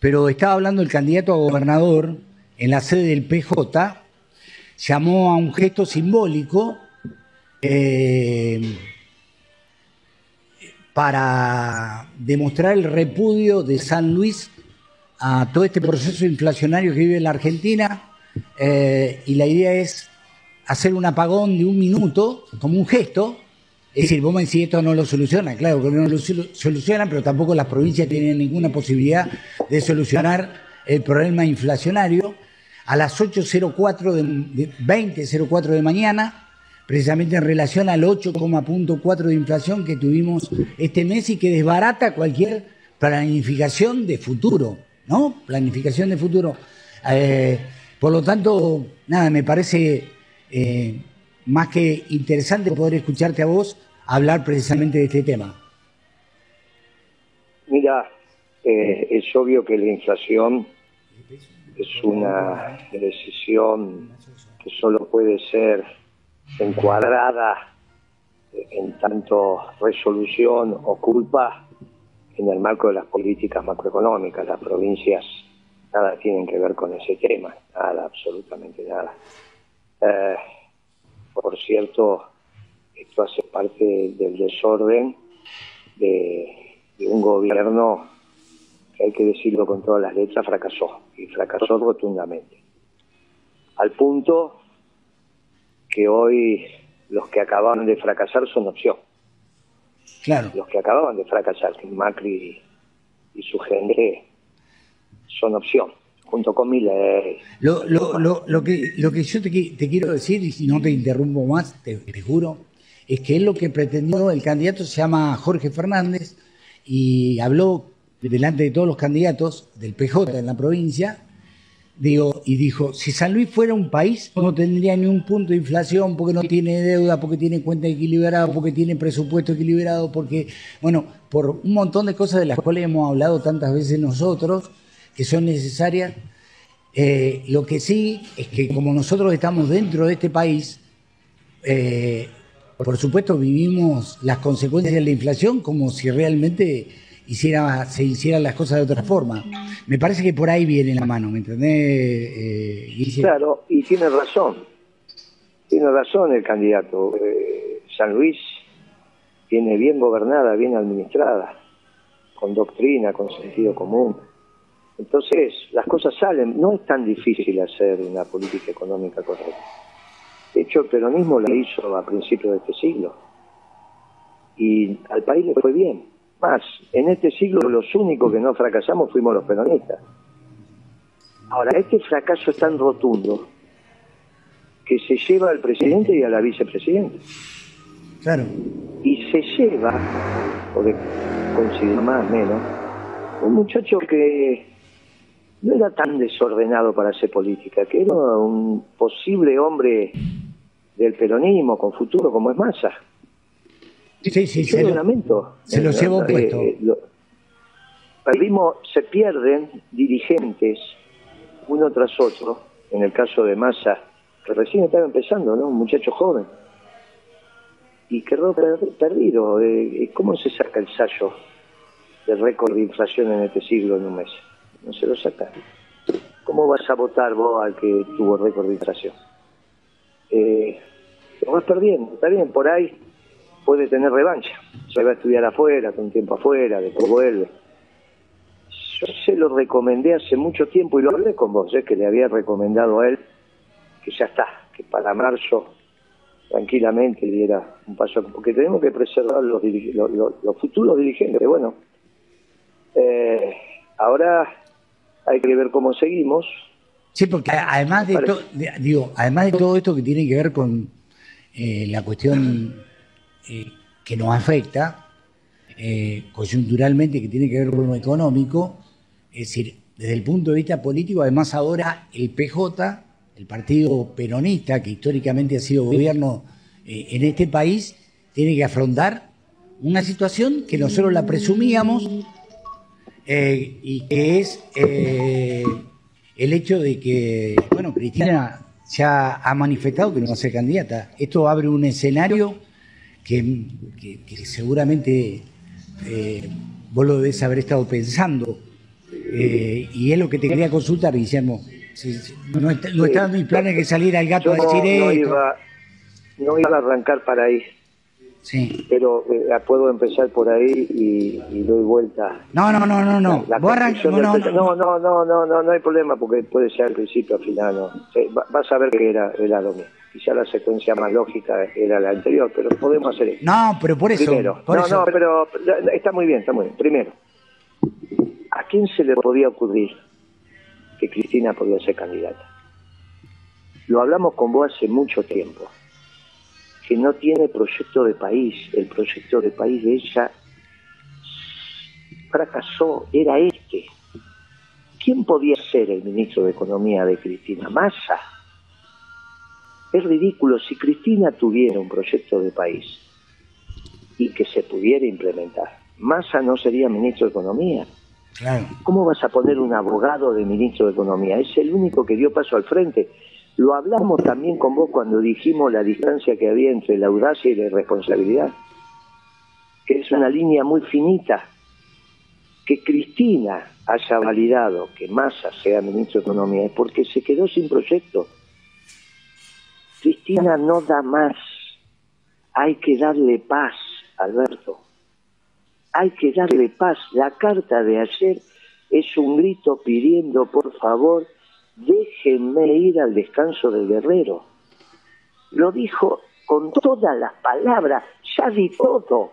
pero estaba hablando el candidato a gobernador en la sede del PJ, llamó a un gesto simbólico eh, para demostrar el repudio de San Luis a todo este proceso inflacionario que vive la Argentina eh, y la idea es hacer un apagón de un minuto como un gesto. Es decir, vos me decís esto no lo soluciona, claro que no lo soluciona, pero tampoco las provincias tienen ninguna posibilidad de solucionar el problema inflacionario. A las 8.04 de, 20.04 de mañana, precisamente en relación al 8,4 de inflación que tuvimos este mes y que desbarata cualquier planificación de futuro, ¿no? Planificación de futuro. Eh, por lo tanto, nada, me parece eh, más que interesante poder escucharte a vos hablar precisamente de este tema. Mira, eh, es obvio que la inflación es una decisión que solo puede ser encuadrada en tanto resolución o culpa en el marco de las políticas macroeconómicas. Las provincias nada tienen que ver con ese tema, nada, absolutamente nada. Eh, por cierto, esto hace parte del desorden de, un gobierno que hay que decirlo con todas las letras, fracasó, y fracasó rotundamente. Al punto que hoy los que acababan de fracasar son opción. Claro. Los que acababan de fracasar, Macri y su gente, son opción, junto con mi Lo, lo, lo, lo, que, lo que yo te, quiero decir, y si no te interrumpo más, te, juro, es que es lo que pretendió el candidato, se llama Jorge Fernández, y habló delante de todos los candidatos del PJ en la provincia, digo, y dijo, si San Luis fuera un país, no tendría ni un punto de inflación, porque no tiene deuda, porque tiene cuenta equilibrada, porque tiene presupuesto equilibrado, porque, bueno, por un montón de cosas de las cuales hemos hablado tantas veces nosotros, que son necesarias. Eh, lo que sí es que como nosotros estamos dentro de este país, eh, por supuesto vivimos las consecuencias de la inflación como si realmente hiciera, se hicieran las cosas de otra forma. Me parece que por ahí viene la mano, ¿me entendés? Eh, claro, y tiene razón. Tiene razón el candidato. San Luis tiene bien gobernada, bien administrada, con doctrina, con sentido común entonces, las cosas salen. No es tan difícil hacer una política económica correcta. De hecho, el peronismo la hizo a principios de este siglo. Y al país le fue bien. Más, en este siglo los únicos que no fracasamos fuimos los peronistas. Ahora, este fracaso es tan rotundo que se lleva al presidente y a la vicepresidenta. Claro. Y se lleva, o de considero más o menos, un muchacho que no era tan desordenado para hacer política, que era un posible hombre del peronismo con futuro como es Massa. Sí, sí, se lo, lamento. Se lo llevó eh, puesto. Eh, perdimos, se pierden dirigentes uno tras otro, en el caso de Massa, que recién estaba empezando, ¿no? Un muchacho joven. Y quedó perdido. Eh, ¿Cómo se saca el sallo del récord de inflación en este siglo en un mes? No se lo sacaron. ¿Cómo vas a votar vos al que tuvo récord de inflación? Eh, lo vas perdiendo, está bien, por ahí puede tener revancha. Se va a estudiar afuera, con tiempo afuera, después vuelve. Yo se lo recomendé hace mucho tiempo y lo hablé con vos, que le había recomendado a él que ya está, que para marzo tranquilamente diera un paso, porque tenemos que preservar los, los, futuros dirigentes. Bueno, eh, ahora hay que ver cómo seguimos. Sí, porque además de, digo, además de todo esto que tiene que ver con eh, la cuestión eh, que nos afecta eh, coyunturalmente, que tiene que ver con lo económico, es decir, desde el punto de vista político, además ahora el PJ, el partido peronista, que históricamente ha sido gobierno en este país, tiene que afrontar una situación que nosotros la presumíamos eh, y que es eh, el hecho de que, bueno, Cristina ya ha manifestado que no va a ser candidata. Esto abre un escenario que, seguramente eh, vos lo debes haber estado pensando Eh, y es lo que te quería consultar, Guillermo. no, no está en mis planes que salir al gato a decir no Iba, no iba a arrancar para ahí. Sí. Pero eh, puedo empezar por ahí y, doy vuelta. No, no, no, no, no. no, no, no, no, no, no, hay problema porque puede ser al principio, al final. No. vas a ver que era, era lo mismo. Quizá la secuencia más lógica era la anterior, pero podemos hacer eso. No, pero por eso. Primero, no, no, pero está muy bien, está muy bien. Primero, ¿a quién se le podía ocurrir que Cristina podía ser candidata? Lo hablamos con vos hace mucho tiempo que no tiene proyecto de país. El proyecto de país de ella fracasó, era este. ¿Quién podía ser el ministro de Economía de Cristina? Massa. Es ridículo si Cristina tuviera un proyecto de país y que se pudiera implementar. Massa no sería ministro de Economía. ¿Cómo vas a poner un abogado de ministro de Economía? Es el único que dio paso al frente. Lo hablamos también con vos cuando dijimos la distancia que había entre la audacia y la irresponsabilidad, que es una línea muy finita. Que Cristina haya validado que Massa sea ministro de Economía es porque se quedó sin proyecto. Cristina no da más. Hay que darle paz, Alberto. Hay que darle paz. La carta de ayer es un grito pidiendo, por favor, déjenme ir al descanso del guerrero. Lo dijo con todas las palabras, ya di todo.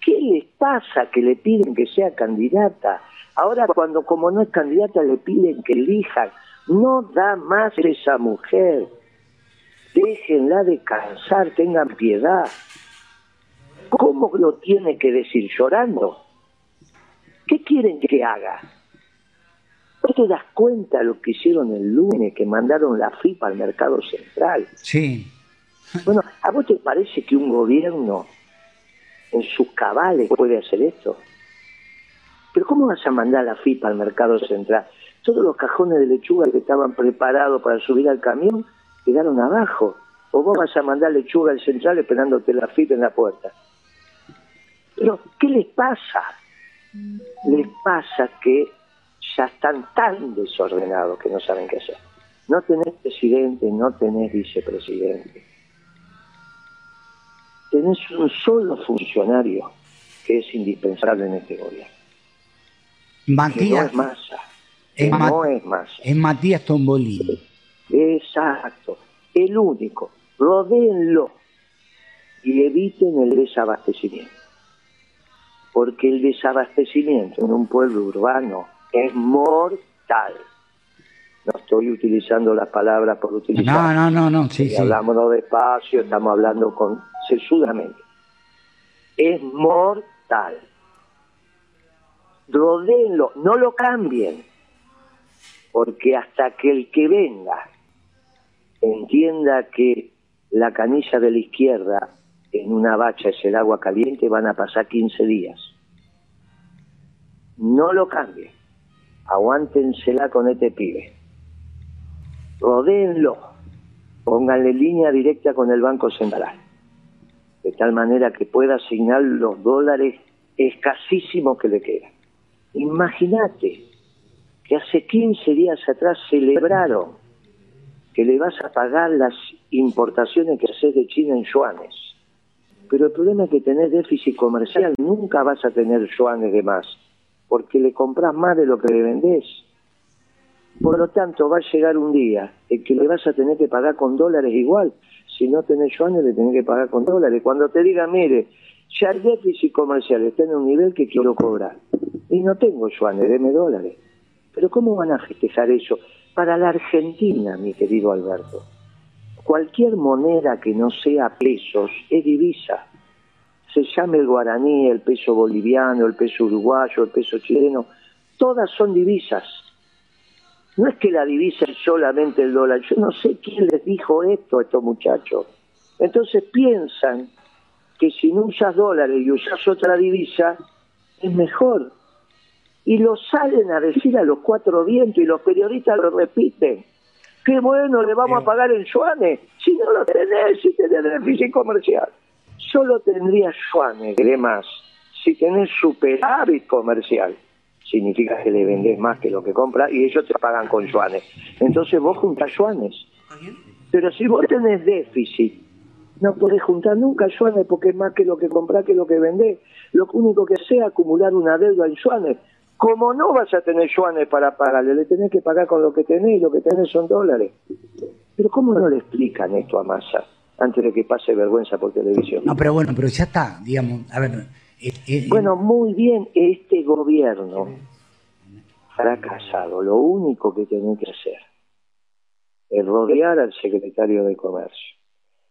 ¿Qué les pasa que le piden que sea candidata? Ahora cuando como no es candidata le piden que elijan. No da más esa mujer. Déjenla descansar, tengan piedad. ¿Cómo lo tiene que decir? ¿Llorando? ¿Qué quieren que haga? ¿No te das cuenta lo que hicieron el lunes, que mandaron la FIPA al mercado central? Sí. Bueno, ¿a vos te parece que un gobierno en sus cabales puede hacer esto? Pero ¿cómo vas a mandar la FIPA al mercado central? Todos los cajones de lechuga que estaban preparados para subir al camión quedaron abajo. ¿O vos vas a mandar lechuga al central esperándote la FIPA en la puerta? Pero, ¿qué les pasa? Les pasa que ya están tan desordenados que no saben qué hacer. No tenés presidente, no tenés vicepresidente. Tenés un solo funcionario que es indispensable en este gobierno. Matías. no es masa. no es masa. Es Matías Tombolini. Exacto. El único. Rodéenlo y eviten el desabastecimiento. Porque el desabastecimiento en un pueblo urbano es mortal. No estoy utilizando las palabras por utilizar. No, no, no, no, sí, sí. Hablamos despacio, estamos hablando con sesudamente. Es mortal. Rodéenlo, no lo cambien, porque hasta que el que venga entienda que la canilla de la izquierda en una bacha es el agua caliente, van a pasar 15 días. No lo cambien aguántensela con este pibe. Rodéenlo, pónganle línea directa con el Banco Central, de tal manera que pueda asignar los dólares escasísimos que le quedan. Imagínate que hace 15 días atrás celebraron que le vas a pagar las importaciones que haces de China en yuanes. Pero el problema es que tenés déficit comercial, nunca vas a tener yuanes de más porque le compras más de lo que le vendés. Por lo tanto, va a llegar un día en que le vas a tener que pagar con dólares igual. Si no tenés yuanes, le tenés que pagar con dólares. Cuando te diga, mire, ya el déficit comercial está en un nivel que quiero cobrar. Y no tengo yuanes, deme dólares. Pero ¿cómo van a festejar eso? Para la Argentina, mi querido Alberto, cualquier moneda que no sea pesos es divisa se llame el guaraní, el peso boliviano, el peso uruguayo, el peso chileno, todas son divisas. No es que la divisa es solamente el dólar. Yo no sé quién les dijo esto a estos muchachos. Entonces piensan que si no usas dólares y usas otra divisa, es mejor. Y lo salen a decir a los cuatro vientos y los periodistas lo repiten. Qué bueno, le vamos a pagar en yuanes. Si no lo tenés, si tenés déficit comercial solo tendrías yuanes, más, si tenés superávit comercial. significa que le vendés más que lo que compra y ellos te pagan con yuanes. Entonces vos juntás yuanes. Pero si vos tenés déficit, no podés juntar nunca yuanes porque es más que lo que comprás que lo que vendés. Lo único que sea acumular una deuda en yuanes. Como no vas a tener yuanes para pagarle, le tenés que pagar con lo que tenés y lo que tenés son dólares. Pero ¿cómo no le explican esto a Massa antes de que pase vergüenza por televisión? No, pero bueno, pero ya está, digamos, a ver. Eh, eh, bueno, muy bien, este gobierno fracasado, lo único que tiene que hacer es rodear al secretario de Comercio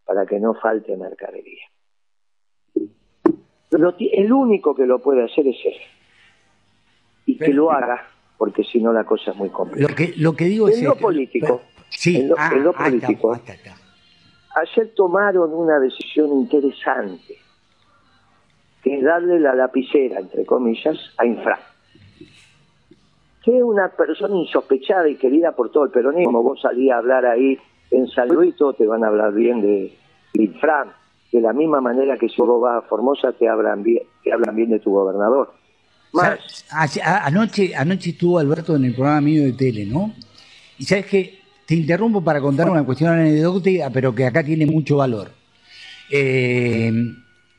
para que no falte mercadería. el único que lo puede hacer es él. Y que lo haga, porque si no la cosa es muy complicada. Lo que, lo que digo es... En lo político, sí, en lo, ah, político, ayer tomaron una decisión interesante, que es darle la lapicera, entre comillas, a Infra que es una persona insospechada y querida por todo el peronismo. Vos salías a hablar ahí en San Luis, todos te van a hablar bien de Infran. De la misma manera que si vos vas a Formosa, te hablan bien, te hablan bien de tu gobernador. Más. Anoche, anoche estuvo Alberto en el programa mío de tele, ¿no? Y sabes que te interrumpo para contar una cuestión anecdótica, pero que acá tiene mucho valor. Eh,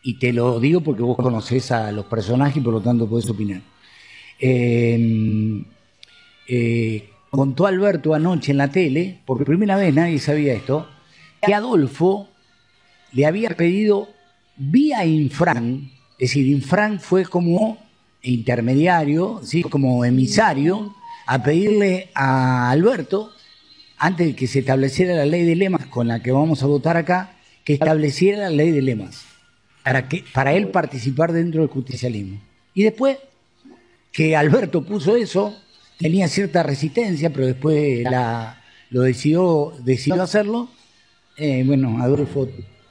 y te lo digo porque vos conocés a los personajes y por lo tanto podés opinar. Eh, eh, contó Alberto anoche en la tele, por primera vez nadie sabía esto, que Adolfo le había pedido vía Infran, es decir, Infran fue como intermediario, ¿sí? como emisario, a pedirle a Alberto, antes de que se estableciera la ley de lemas con la que vamos a votar acá, que estableciera la ley de lemas, para, que, para él participar dentro del justicialismo. Y después que Alberto puso eso, tenía cierta resistencia, pero después lo decidió, decidió hacerlo. Eh, bueno, Adolfo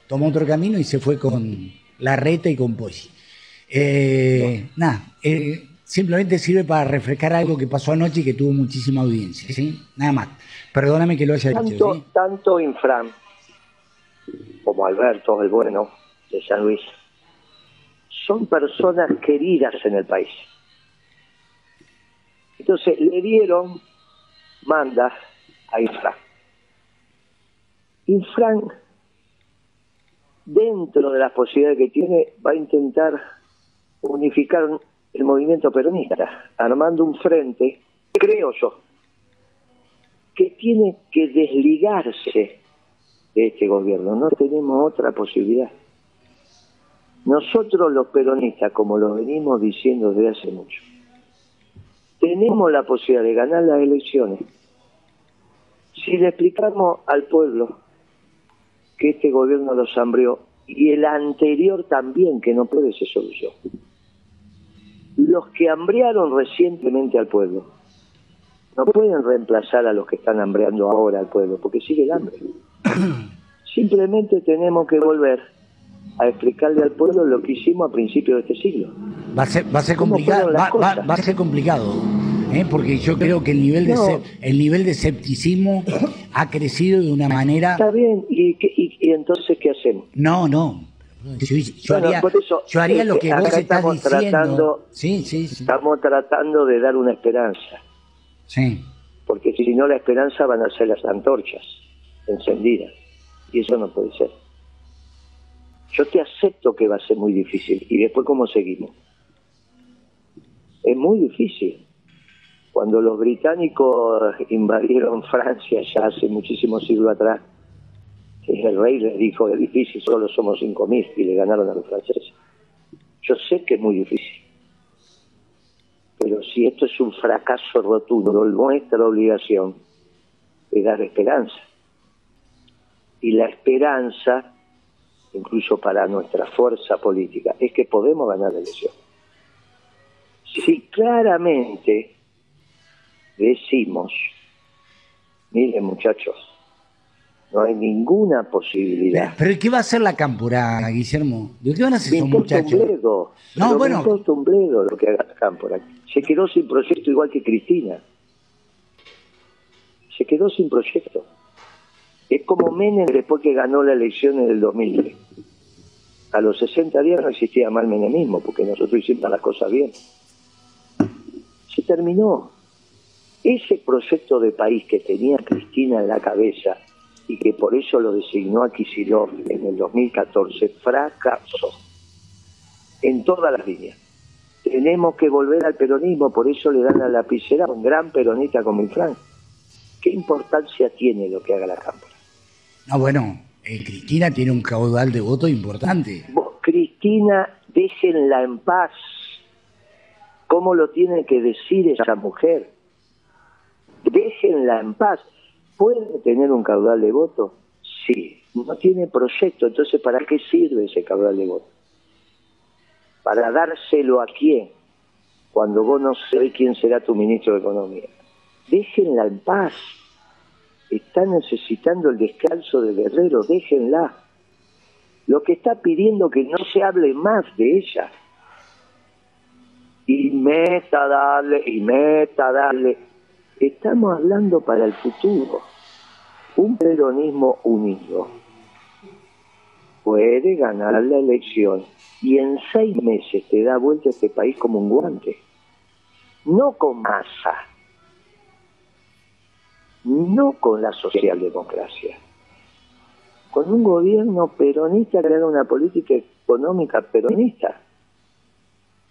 tomó otro camino y se fue con la reta y con Poggi. Eh, nada, eh, simplemente sirve para refrescar algo que pasó anoche y que tuvo muchísima audiencia, ¿sí? Nada más. Perdóname que lo haya dicho. ¿sí? Tanto Infran como Alberto, el bueno de San Luis, son personas queridas en el país. Entonces le dieron mandas a Infran. Infran, dentro de las posibilidades que tiene, va a intentar unificar el movimiento peronista, armando un frente, creo yo, que tiene que desligarse de este gobierno. No tenemos otra posibilidad. Nosotros los peronistas, como lo venimos diciendo desde hace mucho, tenemos la posibilidad de ganar las elecciones si le explicamos al pueblo que este gobierno los hambrió y el anterior también, que no puede ser solución. Los que hambriaron recientemente al pueblo no pueden reemplazar a los que están hambreando ahora al pueblo, porque sigue el hambre. Simplemente tenemos que volver a explicarle al pueblo lo que hicimos a principios de este siglo. Va a ser, va a ser complicado, va, a ser complicado, ¿eh? porque yo creo que el nivel de el nivel de escepticismo ha crecido de una manera. Está bien, ¿y, y, entonces qué hacemos? No, no. Yo, haría, lo que vos estás diciendo. Tratando, sí, sí, sí. Estamos tratando de dar una esperanza. Sí. Porque si no la esperanza van a ser las antorchas encendidas. Y eso no puede ser. Yo te acepto que va a ser muy difícil. ¿Y después cómo seguimos? Es muy difícil. Cuando los británicos invadieron Francia ya hace muchísimos siglos atrás, el rey les dijo, es difícil, solo somos 5.000 y le ganaron a los franceses. Yo sé que es muy difícil. Pero si esto es un fracaso rotundo, nuestra obligación es dar esperanza. Y la esperanza incluso para nuestra fuerza política, es que podemos ganar la elección. Si claramente decimos, miren muchachos, no hay ninguna posibilidad. ¿Pero qué va a hacer la cámpora, Guillermo? ¿De qué van a hacer esos muchachos? Un bledo, no, bueno. Me importa un bledo lo que haga la cámpora. Se quedó sin proyecto igual que Cristina. Se quedó sin proyecto. Es como Menem después que ganó la elección en el 2003. A los 60 días no existía mal menemismo, porque nosotros hicimos las cosas bien. Se terminó. Ese proyecto de país que tenía Cristina en la cabeza y que por eso lo designó a Kisilov en el 2014, fracasó en todas las líneas. Tenemos que volver al peronismo, por eso le dan la lapicera a un gran peronista como Infran. ¿Qué importancia tiene lo que haga la Cámara? No, bueno, eh, Cristina tiene un caudal de votos importante. Cristina, déjenla en paz. ¿Cómo lo tiene que decir esa mujer? Déjenla en paz. ¿Puede tener un caudal de votos? Sí. No tiene proyecto, entonces ¿para qué sirve ese caudal de votos? ¿Para dárselo a quién? Cuando vos no sabés quién será tu ministro de Economía. Déjenla en paz. Está necesitando el descanso de Guerrero, déjenla. Lo que está pidiendo que no se hable más de ella. Y meta darle, y meta darle. Estamos hablando para el futuro. Un peronismo unido puede ganar la elección y en seis meses te da vuelta este país como un guante. No con masa, no con la socialdemocracia, con un gobierno peronista haga una política económica peronista.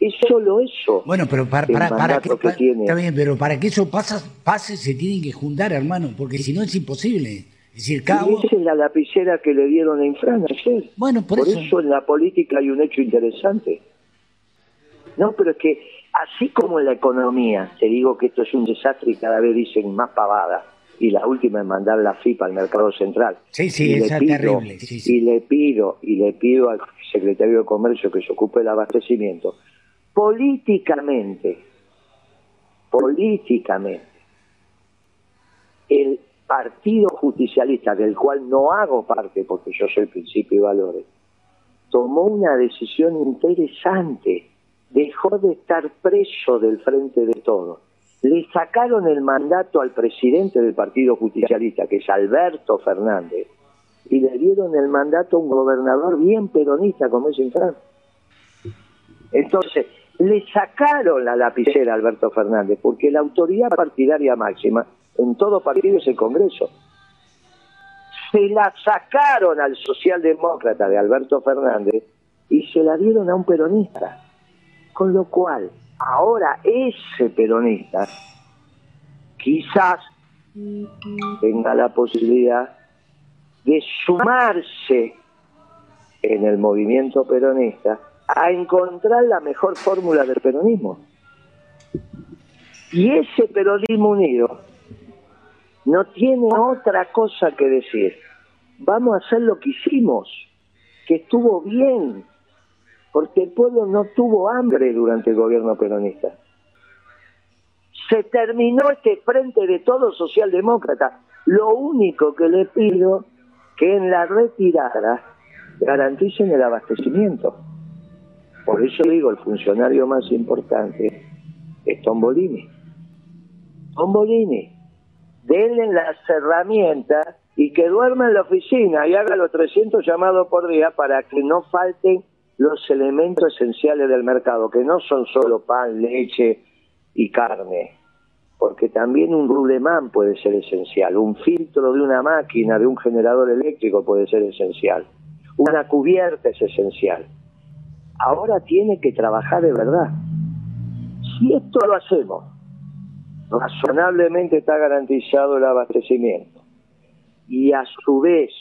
Es solo eso. Bueno, pero para, para, que, está bien, pero para que eso pase, se tienen que juntar, hermano, porque si no es imposible. Es decir, cada Esa es la lapicera que le dieron a Infran ayer. Bueno, por, eso. eso en la política hay un hecho interesante. No, pero es que así como en la economía, te digo que esto es un desastre y cada vez dicen más pavada y la última es mandar la FIPA al mercado central. Sí, sí, es terrible. Y le pido, y le pido al secretario de Comercio que se ocupe del abastecimiento, políticamente, políticamente, el Partido Justicialista, del cual no hago parte porque yo soy principio y valores, tomó una decisión interesante, dejó de estar preso del frente de todos le sacaron el mandato al presidente del Partido Justicialista, que es Alberto Fernández, y le dieron el mandato a un gobernador bien peronista como es Infran. Entonces, le sacaron la lapicera a Alberto Fernández, porque la autoridad partidaria máxima en todo partido es el Congreso. Se la sacaron al socialdemócrata de Alberto Fernández y se la dieron a un peronista. Con lo cual, ahora ese peronista quizás tenga la posibilidad de sumarse en el movimiento peronista a encontrar la mejor fórmula del peronismo. Y ese peronismo unido no tiene otra cosa que decir. Vamos a hacer lo que hicimos, que estuvo bien, porque el pueblo no tuvo hambre durante el gobierno peronista. Se terminó este frente de todos socialdemócratas. Lo único que le pido que en la retirada garanticen el abastecimiento. Por eso digo, el funcionario más importante es Tombolini. Tombolini, denle las herramientas y que duerma en la oficina y haga los 300 llamados por día para que no falten los elementos esenciales del mercado, que no son solo pan, leche y carne, porque también un rulemán puede ser esencial, un filtro de una máquina, de un generador eléctrico puede ser esencial, una cubierta es esencial. Ahora tiene que trabajar de verdad. Si esto lo hacemos, razonablemente está garantizado el abastecimiento y a su vez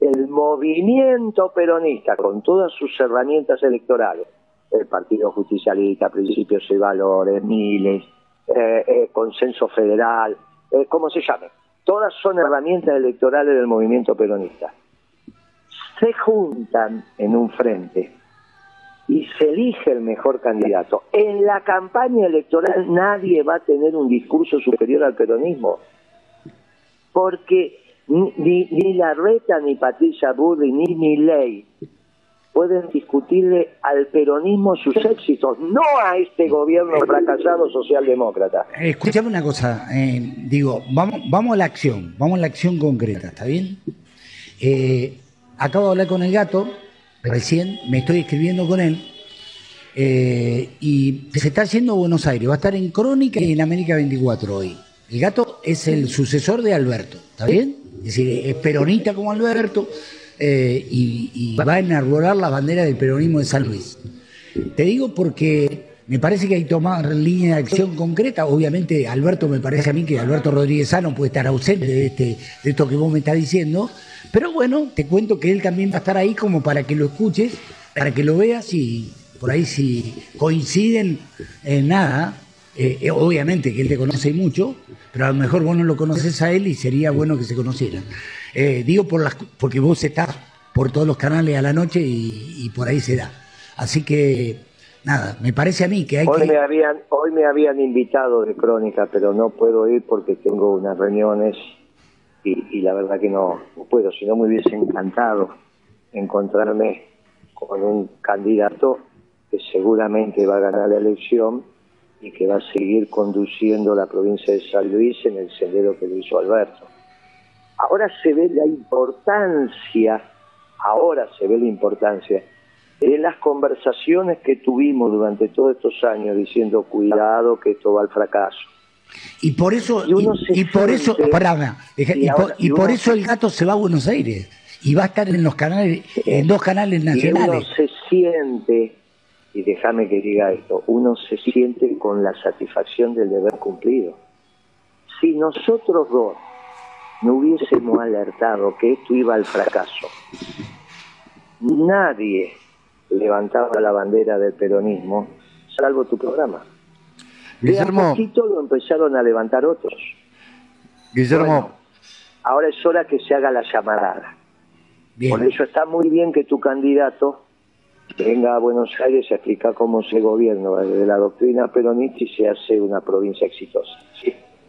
el movimiento peronista, con todas sus herramientas electorales, el Partido Justicialista, Principios y Valores, Miles, eh, eh, Consenso Federal, eh, como se llame, todas son herramientas electorales del movimiento peronista. Se juntan en un frente y se elige el mejor candidato. En la campaña electoral nadie va a tener un discurso superior al peronismo, porque ni, ni la reta, ni Patricia Burri, ni mi ley pueden discutirle al peronismo sus éxitos, no a este gobierno fracasado socialdemócrata. Escúchame una cosa, eh, digo, vamos, vamos a la acción, vamos a la acción concreta, ¿está bien? Eh, acabo de hablar con el gato, recién me estoy escribiendo con él, Eh, y se está haciendo Buenos Aires, va a estar en Crónica y en América 24 hoy. El gato es el sucesor de Alberto, ¿está bien? Es decir, es peronista como Alberto eh, y, y, va a enarbolar la bandera del peronismo de San Luis. Te digo porque me parece que hay que tomar línea de acción concreta. Obviamente, Alberto, me parece a mí que Alberto Rodríguez Sano puede estar ausente de, este, de esto que vos me estás diciendo. Pero bueno, te cuento que él también va a estar ahí como para que lo escuches, para que lo veas y por ahí si coinciden en nada, eh, eh, obviamente que él te conoce mucho, pero a lo mejor vos no lo conoces a él y sería bueno que se conocieran. Eh, digo por las, porque vos estás por todos los canales a la noche y, por ahí se da. Así que, nada, me parece a mí que hay hoy que... Me habían, hoy me habían invitado de Crónica, pero no puedo ir porque tengo unas reuniones y, la verdad que no, no puedo. Si no me hubiese encantado encontrarme con un candidato que seguramente va a ganar la elección y que va a seguir conduciendo la provincia de San Luis en el sendero que lo hizo Alberto. Ahora se ve la importancia, ahora se ve la importancia de las conversaciones que tuvimos durante todos estos años diciendo cuidado que esto va al fracaso. Y por eso, y, por eso, y, por, eso el gato se va a Buenos Aires y va a estar en los canales, en dos canales nacionales. Y uno se siente y déjame que diga esto, uno se siente con la satisfacción del deber cumplido. Si nosotros dos no hubiésemos alertado que esto iba al fracaso, nadie levantaba la bandera del peronismo, salvo tu programa. Guillermo. De a poquito lo empezaron a levantar otros. Guillermo. ahora es hora que se haga la llamarada. Por eso está muy bien que tu candidato venga a Buenos Aires a explicar cómo se gobierna de la doctrina peronista y se hace una provincia exitosa.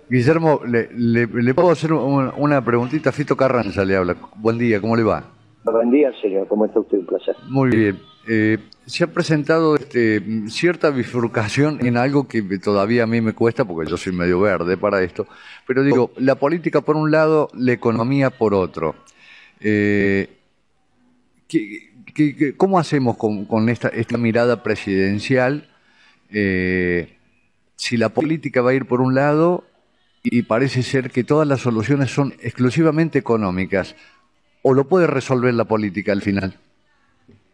Guillermo, le, puedo hacer una preguntita. Fito Carranza le habla. Buen día, ¿cómo le va? Buen día, señor. ¿Cómo está usted? Un placer. Muy bien. Eh, se ha presentado este, cierta bifurcación en algo que todavía a mí me cuesta, porque yo soy medio verde para esto, pero digo, la política por un lado, la economía por otro. Eh, ¿qué, cómo hacemos con, esta, esta, mirada presidencial eh, si la política va a ir por un lado y parece ser que todas las soluciones son exclusivamente económicas? ¿O lo puede resolver la política al final?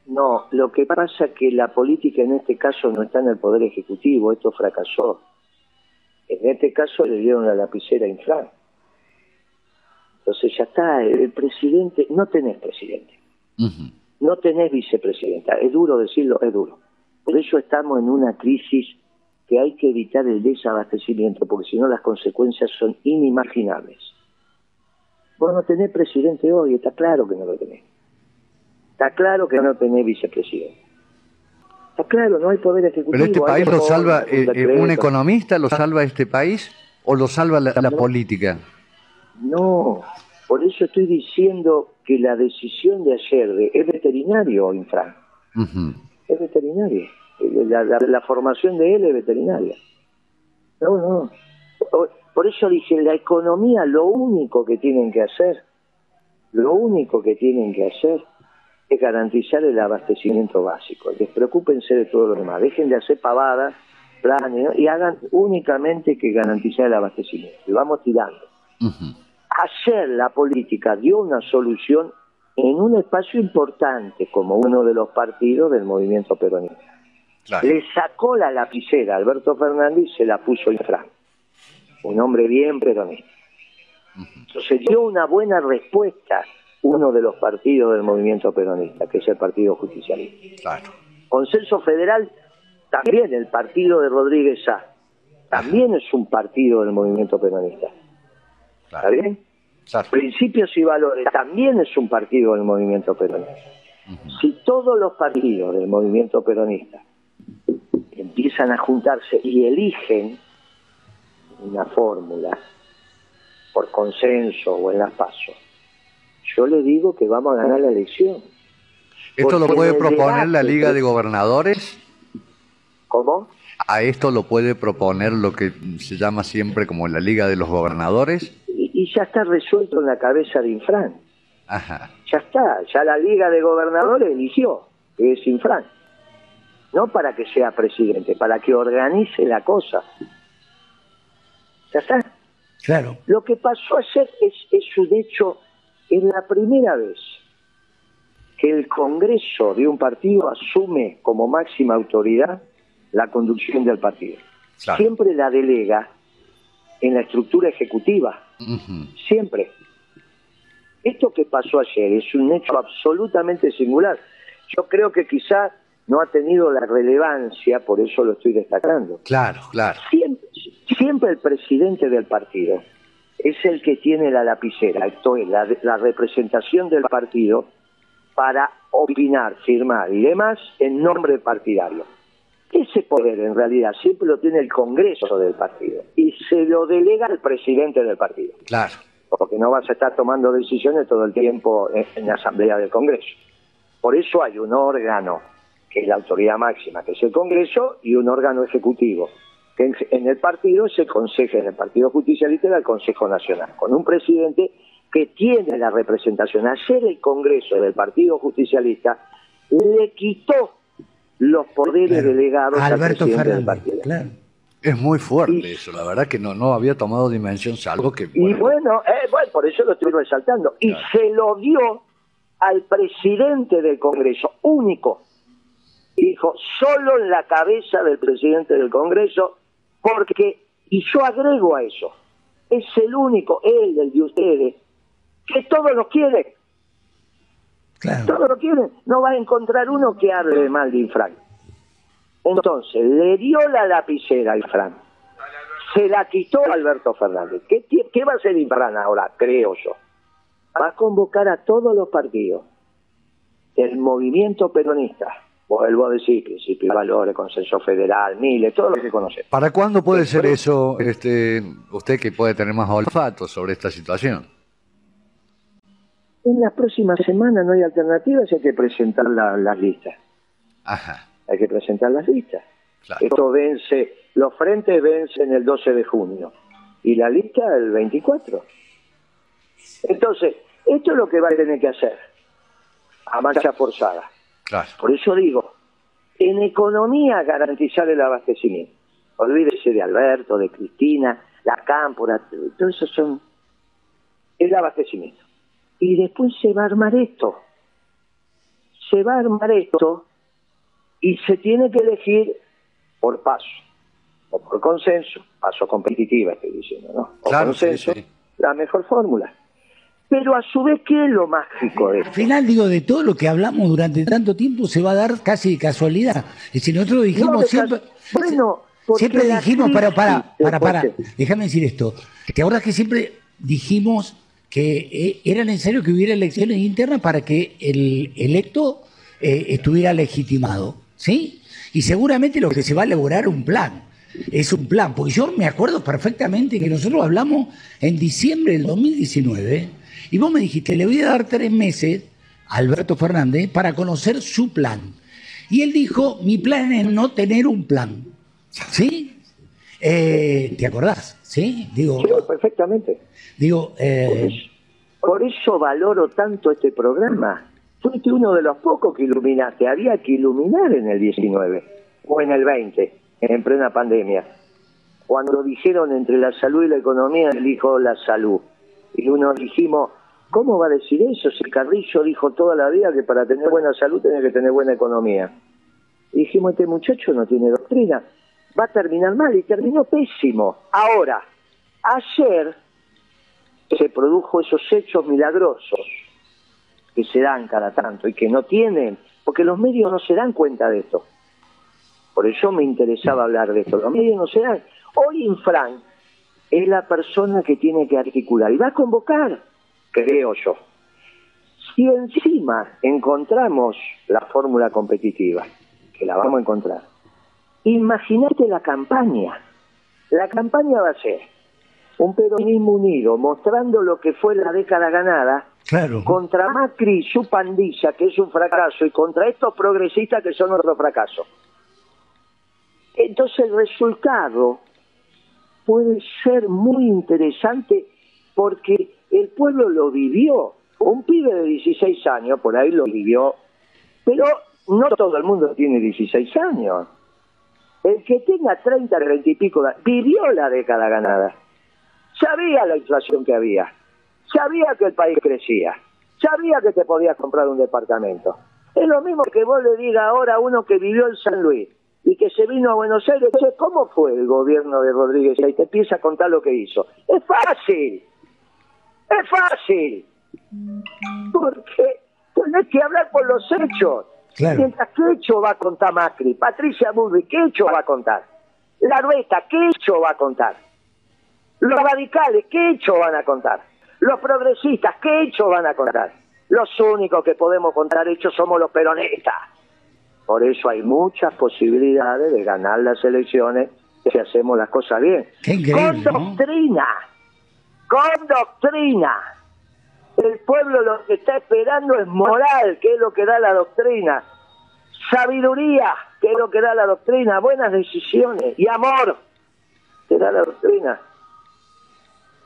No, lo que pasa es que la política en este caso no está en el Poder Ejecutivo, esto fracasó. En este caso le dieron la lapicera a Infran. Entonces ya está, el presidente, no tenés presidente no tenés vicepresidenta. Es duro decirlo, es duro. Por eso estamos en una crisis que hay que evitar el desabastecimiento, porque si no las consecuencias son inimaginables. Vos no tenés presidente hoy, está claro que no lo tenés. Está claro que no tenés vicepresidente. Está claro, no hay poder ejecutivo. ¿Pero este país lo salva eh, eh, un economista, lo salva este país o lo salva la, política? No, por eso estoy diciendo que la decisión de ayer de, es veterinario, Infran. Es veterinario. La, formación de él es veterinaria. No, no. Por eso dije, la economía lo único que tienen que hacer, lo único que tienen que hacer es garantizar el abastecimiento básico. Despreocúpense de todo lo demás. Dejen de hacer pavadas, planes, y hagan únicamente que garantizar el abastecimiento. Y vamos tirando. Ayer la política dio una solución en un espacio importante como uno de los partidos del movimiento peronista. Le sacó la lapicera a Alberto Fernández y se la puso en Fran, un hombre bien peronista. Entonces dio una buena respuesta uno de los partidos del movimiento peronista, que es el Partido Justicialista. Consenso Federal, también el partido de Rodríguez Sá, también es un partido del movimiento peronista. ¿Está bien? Principios y valores también es un partido del movimiento peronista. Si todos los partidos del movimiento peronista empiezan a juntarse y eligen una fórmula por consenso o en las pasos, yo le digo que vamos a ganar la elección. ¿Esto lo puede proponer la Liga de Gobernadores? ¿Cómo? ¿A esto lo puede proponer lo que se llama siempre como la Liga de los Gobernadores? y, ya está resuelto en la cabeza de Infran. Ya está, ya la Liga de Gobernadores eligió que es Infran. no para que sea presidente, para que organice la cosa. ¿Ya está? Claro. Lo que pasó ayer es, es un hecho, es la primera vez que el Congreso de un partido asume como máxima autoridad la conducción del partido. Claro. Siempre la delega en la estructura ejecutiva, siempre. Esto que pasó ayer es un hecho absolutamente singular. Yo creo que quizá no ha tenido la relevancia, por eso lo estoy destacando. Claro, claro. Siempre, siempre el presidente del partido es el que tiene la lapicera, esto es, la, la representación del partido para opinar, firmar y demás en nombre partidario. Ese poder en realidad siempre lo tiene el Congreso del partido y se lo delega al presidente del partido, Claro. porque no vas a estar tomando decisiones todo el tiempo en, en la Asamblea del Congreso. Por eso hay un órgano que es la autoridad máxima, que es el Congreso, y un órgano ejecutivo, que en, el partido es el Consejo, en el Partido Justicialista era el Consejo Nacional, con un presidente que tiene la representación. Ayer el Congreso del Partido Justicialista le quitó los poderes Claro. delegados al Alberto presidente del partido. Claro. Es muy fuerte Y- eso, la verdad que no, no había tomado dimensión, salvo que... Y bueno, eh, bueno, por eso lo estoy resaltando. Y Claro. se lo dio al presidente del Congreso, único. Dijo, solo en la cabeza del presidente del Congreso, porque, y yo agrego a eso, es el único, él, el de ustedes, que todos lo quiere, Claro. todos lo quieren. No va a encontrar uno que hable mal de Infran. Entonces, le dio la lapicera a Infran. Se la quitó Alberto Fernández. ¿Qué, qué va a hacer Infran ahora? Creo yo. Va a convocar a todos los partidos del movimiento peronista. Vuelvo a decir, principio de valores, consenso federal, miles, todo lo que conocemos. ¿Para cuándo puede ser eso, este, usted que puede tener más olfato sobre esta situación? En las próximas semanas no hay alternativas, hay que presentar la- las listas. Ajá, Hay que presentar las listas. claro. Esto vence, los frentes vencen el 12 de junio y la lista el 24. Entonces, esto es lo que va a tener que hacer a marcha forzada. Claro. Por eso digo, en economía garantizar el abastecimiento. Olvídese de Alberto, de Cristina, la Cámpora, todo eso son el abastecimiento. Y después se va a armar esto. Se va a armar esto y se tiene que elegir por paso o por consenso, paso competitiva estoy diciendo, ¿no? O Claro, sí, consenso, sí. la mejor fórmula. Pero a su vez, ¿qué es lo mágico de Al esto? final, digo, de todo lo que hablamos durante tanto tiempo se va a dar casi de casualidad. Es decir, nosotros dijimos No, siempre. bueno, siempre dijimos, para, para, para, después- déjame decir esto. ¿Te acuerdas que siempre dijimos que eh, era necesario que hubiera elecciones internas para que el electo eh, estuviera legitimado? ¿Sí? Y seguramente lo que se va a elaborar un plan. Es un plan, porque yo me acuerdo perfectamente que nosotros hablamos en diciembre del 2019 y vos me dijiste, le voy a dar tres meses a Alberto Fernández para conocer su plan. Y él dijo, mi plan es no tener un plan. ¿Sí? Eh, ¿Te acordás? ¿Sí? Digo, Sí, perfectamente. digo eh, Por eso valoro tanto este programa. Fuiste uno de los pocos que iluminaste. Había que iluminar en el 19 o en el 20, en plena pandemia. Cuando dijeron entre la salud y la economía, elijo la salud. Y uno dijimos, ¿cómo va a decir eso si Carrillo dijo toda la vida que para tener buena salud tenía que tener buena economía? Y dijimos, este muchacho no tiene doctrina, va a terminar mal y terminó pésimo. Ahora, ayer se produjo esos hechos milagrosos que se dan cada tanto y que no tienen, porque los medios no se dan cuenta de esto. Por eso me interesaba hablar de esto. Los medios no se dan. Hoy Infran es la persona que tiene que articular y va a convocar, creo yo. Si encima encontramos la fórmula competitiva, que la vamos a encontrar, imagínate la campaña. La campaña va a ser un peronismo unido mostrando lo que fue la década ganada claro. contra Macri y su pandilla, que es un fracaso, y contra estos progresistas que son otro fracaso. Entonces el resultado puede ser muy interesante porque el pueblo lo vivió. Un pibe de 16 años por ahí lo vivió, pero no todo el mundo tiene 16 años. El que tenga 30, 30 y pico, vivió la década ganada. Sabía la inflación que había. Sabía que el país crecía. Sabía que te podías comprar un departamento. Es lo mismo que vos le digas ahora a uno que vivió en San Luis y que se vino a Buenos Aires, ¿cómo fue el gobierno de Rodríguez? Y te empieza a contar lo que hizo. Es fácil, es fácil, porque tenés que hablar por los hechos. Mientras, ¿qué hecho va a contar Macri? Patricia Burri, ¿qué hecho va a contar? La Rueta, ¿qué hecho va a contar? Los radicales, ¿qué hecho van a contar? Los progresistas, ¿qué hecho van a contar? Los únicos que podemos contar hechos somos los peronistas. Por eso hay muchas posibilidades de ganar las elecciones si hacemos las cosas bien. con doctrina, con doctrina. El pueblo lo que está esperando es moral, que es lo que da la doctrina. Sabiduría, que es lo que da la doctrina. Buenas decisiones y amor, que da la doctrina.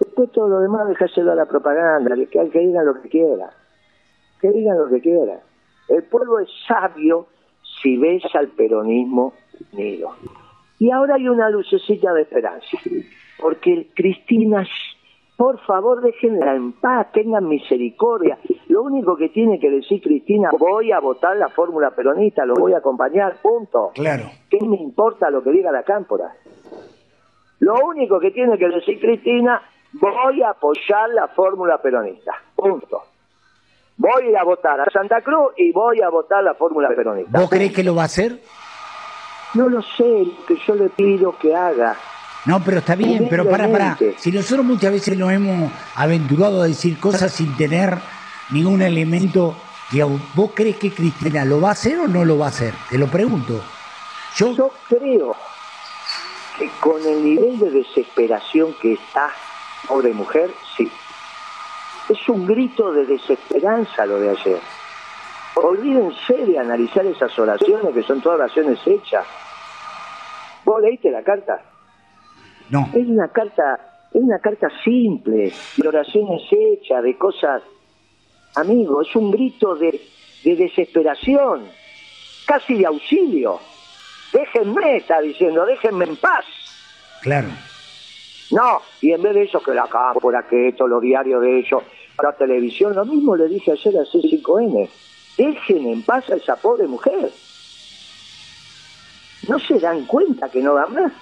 Después todo lo demás dejárselo a la propaganda, que, que digan lo que quiera. Que digan lo que quiera. El pueblo es sabio si ves al peronismo unido. Y ahora hay una lucecita de esperanza, porque Cristina, por favor déjenla en paz, tengan misericordia. Lo único que tiene que decir Cristina, voy a votar la fórmula peronista, lo voy a acompañar, punto. Claro. ¿Qué me importa lo que diga la cámpora? Lo único que tiene que decir Cristina, voy a apoyar la fórmula peronista, punto voy a ir a votar a Santa Cruz y voy a votar la fórmula peronista. ¿Vos crees que lo va a hacer? No lo sé, que yo le pido que haga. No, pero está bien, pero para, para. Si nosotros muchas veces nos hemos aventurado a decir cosas sin tener ningún elemento, ¿vos crees que Cristina lo va a hacer o no lo va a hacer? Te lo pregunto. Yo, yo creo que con el nivel de desesperación que está, pobre mujer, sí. Es un grito de desesperanza lo de ayer. Olvídense de analizar esas oraciones que son todas oraciones hechas. ¿Vos leíste la carta? No. Es una carta, es una carta simple, de oraciones hechas, de cosas. Amigo, es un grito de, de desesperación, casi de auxilio. Déjenme, está diciendo, déjenme en paz. Claro. No, y en vez de eso, que la cámpora, que esto, los diarios de ellos, la televisión, lo mismo le dije ayer a C5N. Dejen en paz a esa pobre mujer. ¿No se dan cuenta que no da más?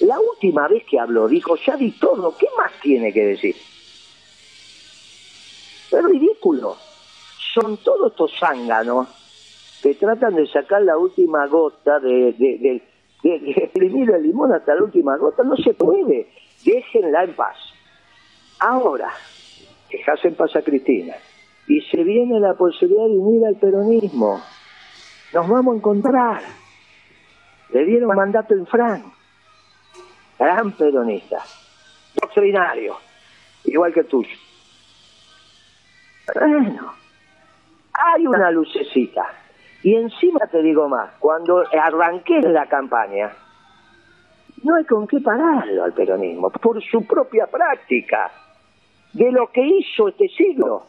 La última vez que habló dijo, ya di todo, ¿qué más tiene que decir? Es ridículo. Son todos estos zánganos que tratan de sacar la última gota de, de, de, exprimir el limón hasta la última gota. No se puede. Déjenla en paz. Ahora, dejas en paz a Cristina y se viene la posibilidad de unir al peronismo. Nos vamos a encontrar. Le dieron mandato en Fran, gran peronista, doctrinario, igual que el tuyo. Bueno, hay una lucecita. Y encima te digo más, cuando arranqué la campaña, no hay con qué pararlo al peronismo, por su propia práctica de lo que hizo este siglo.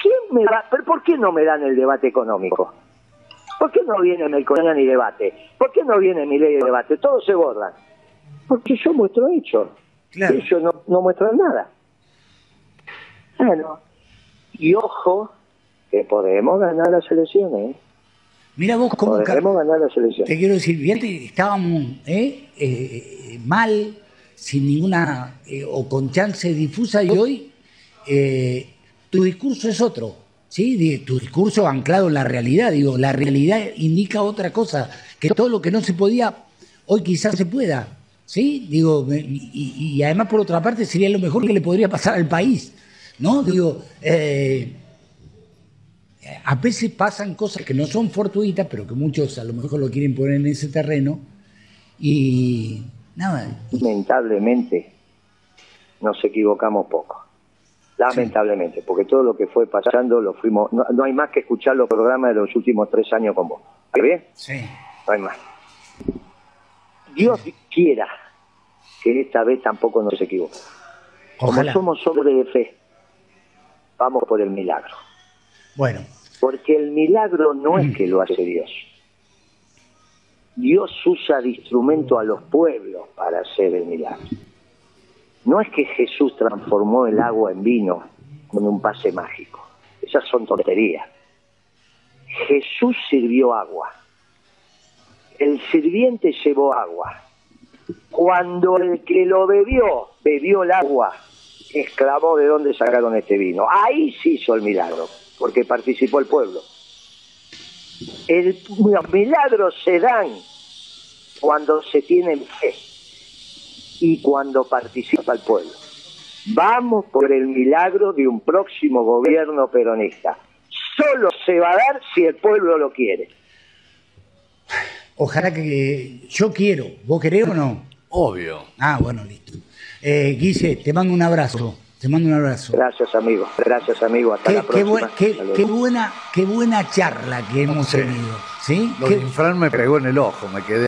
¿Quién me va, pero ¿por qué no me dan el debate económico? ¿Por qué no viene Melcoña ni debate? ¿Por qué no viene mi ley de debate? Todos se borran. Porque yo muestro hechos. Ellos no, no muestran nada. Bueno, y ojo, que podemos ganar las elecciones. Mira vos cómo... Podemos ganar las elecciones. Te quiero decir, bien, estábamos ¿eh? Eh, mal sin ninguna eh, o con chance difusa y hoy eh, tu discurso es otro, ¿sí? Tu discurso anclado en la realidad, digo, la realidad indica otra cosa, que todo lo que no se podía, hoy quizás se pueda, ¿sí? Digo, y, además por otra parte sería lo mejor que le podría pasar al país, ¿no? Digo, eh, a veces pasan cosas que no son fortuitas, pero que muchos a lo mejor lo quieren poner en ese terreno y Lamentablemente nos equivocamos poco. Lamentablemente, porque todo lo que fue pasando lo fuimos. No, hay más que escuchar los programas de los últimos tres años con vos. ¿Está bien? Sí. No hay más. Dios quiera que esta vez tampoco nos equivoque. Como somos hombres de fe, vamos por el milagro. Bueno, Porque el milagro no es que lo hace Dios. Dios usa de instrumento a los pueblos para hacer el milagro. No es que Jesús transformó el agua en vino con un pase mágico. Esas son tonterías. Jesús sirvió agua. El sirviente llevó agua. Cuando el que lo bebió, bebió el agua, exclamó de dónde sacaron este vino. Ahí se hizo el milagro, porque participó el pueblo. Los milagros se dan cuando se tienen fe y cuando participa el pueblo. Vamos por el milagro de un próximo gobierno peronista. Solo se va a dar si el pueblo lo quiere. Ojalá que yo quiero. ¿Vos querés o no? Obvio. Ah, bueno, listo. Eh, Guise, te mando un abrazo. Te mando un abrazo. Gracias, amigo. Gracias, amigo. Hasta Qué, la qué buen- buena, qué buena charla que hemos tenido. ¿sí? Lo de Infran me pegó en el ojo, me quedé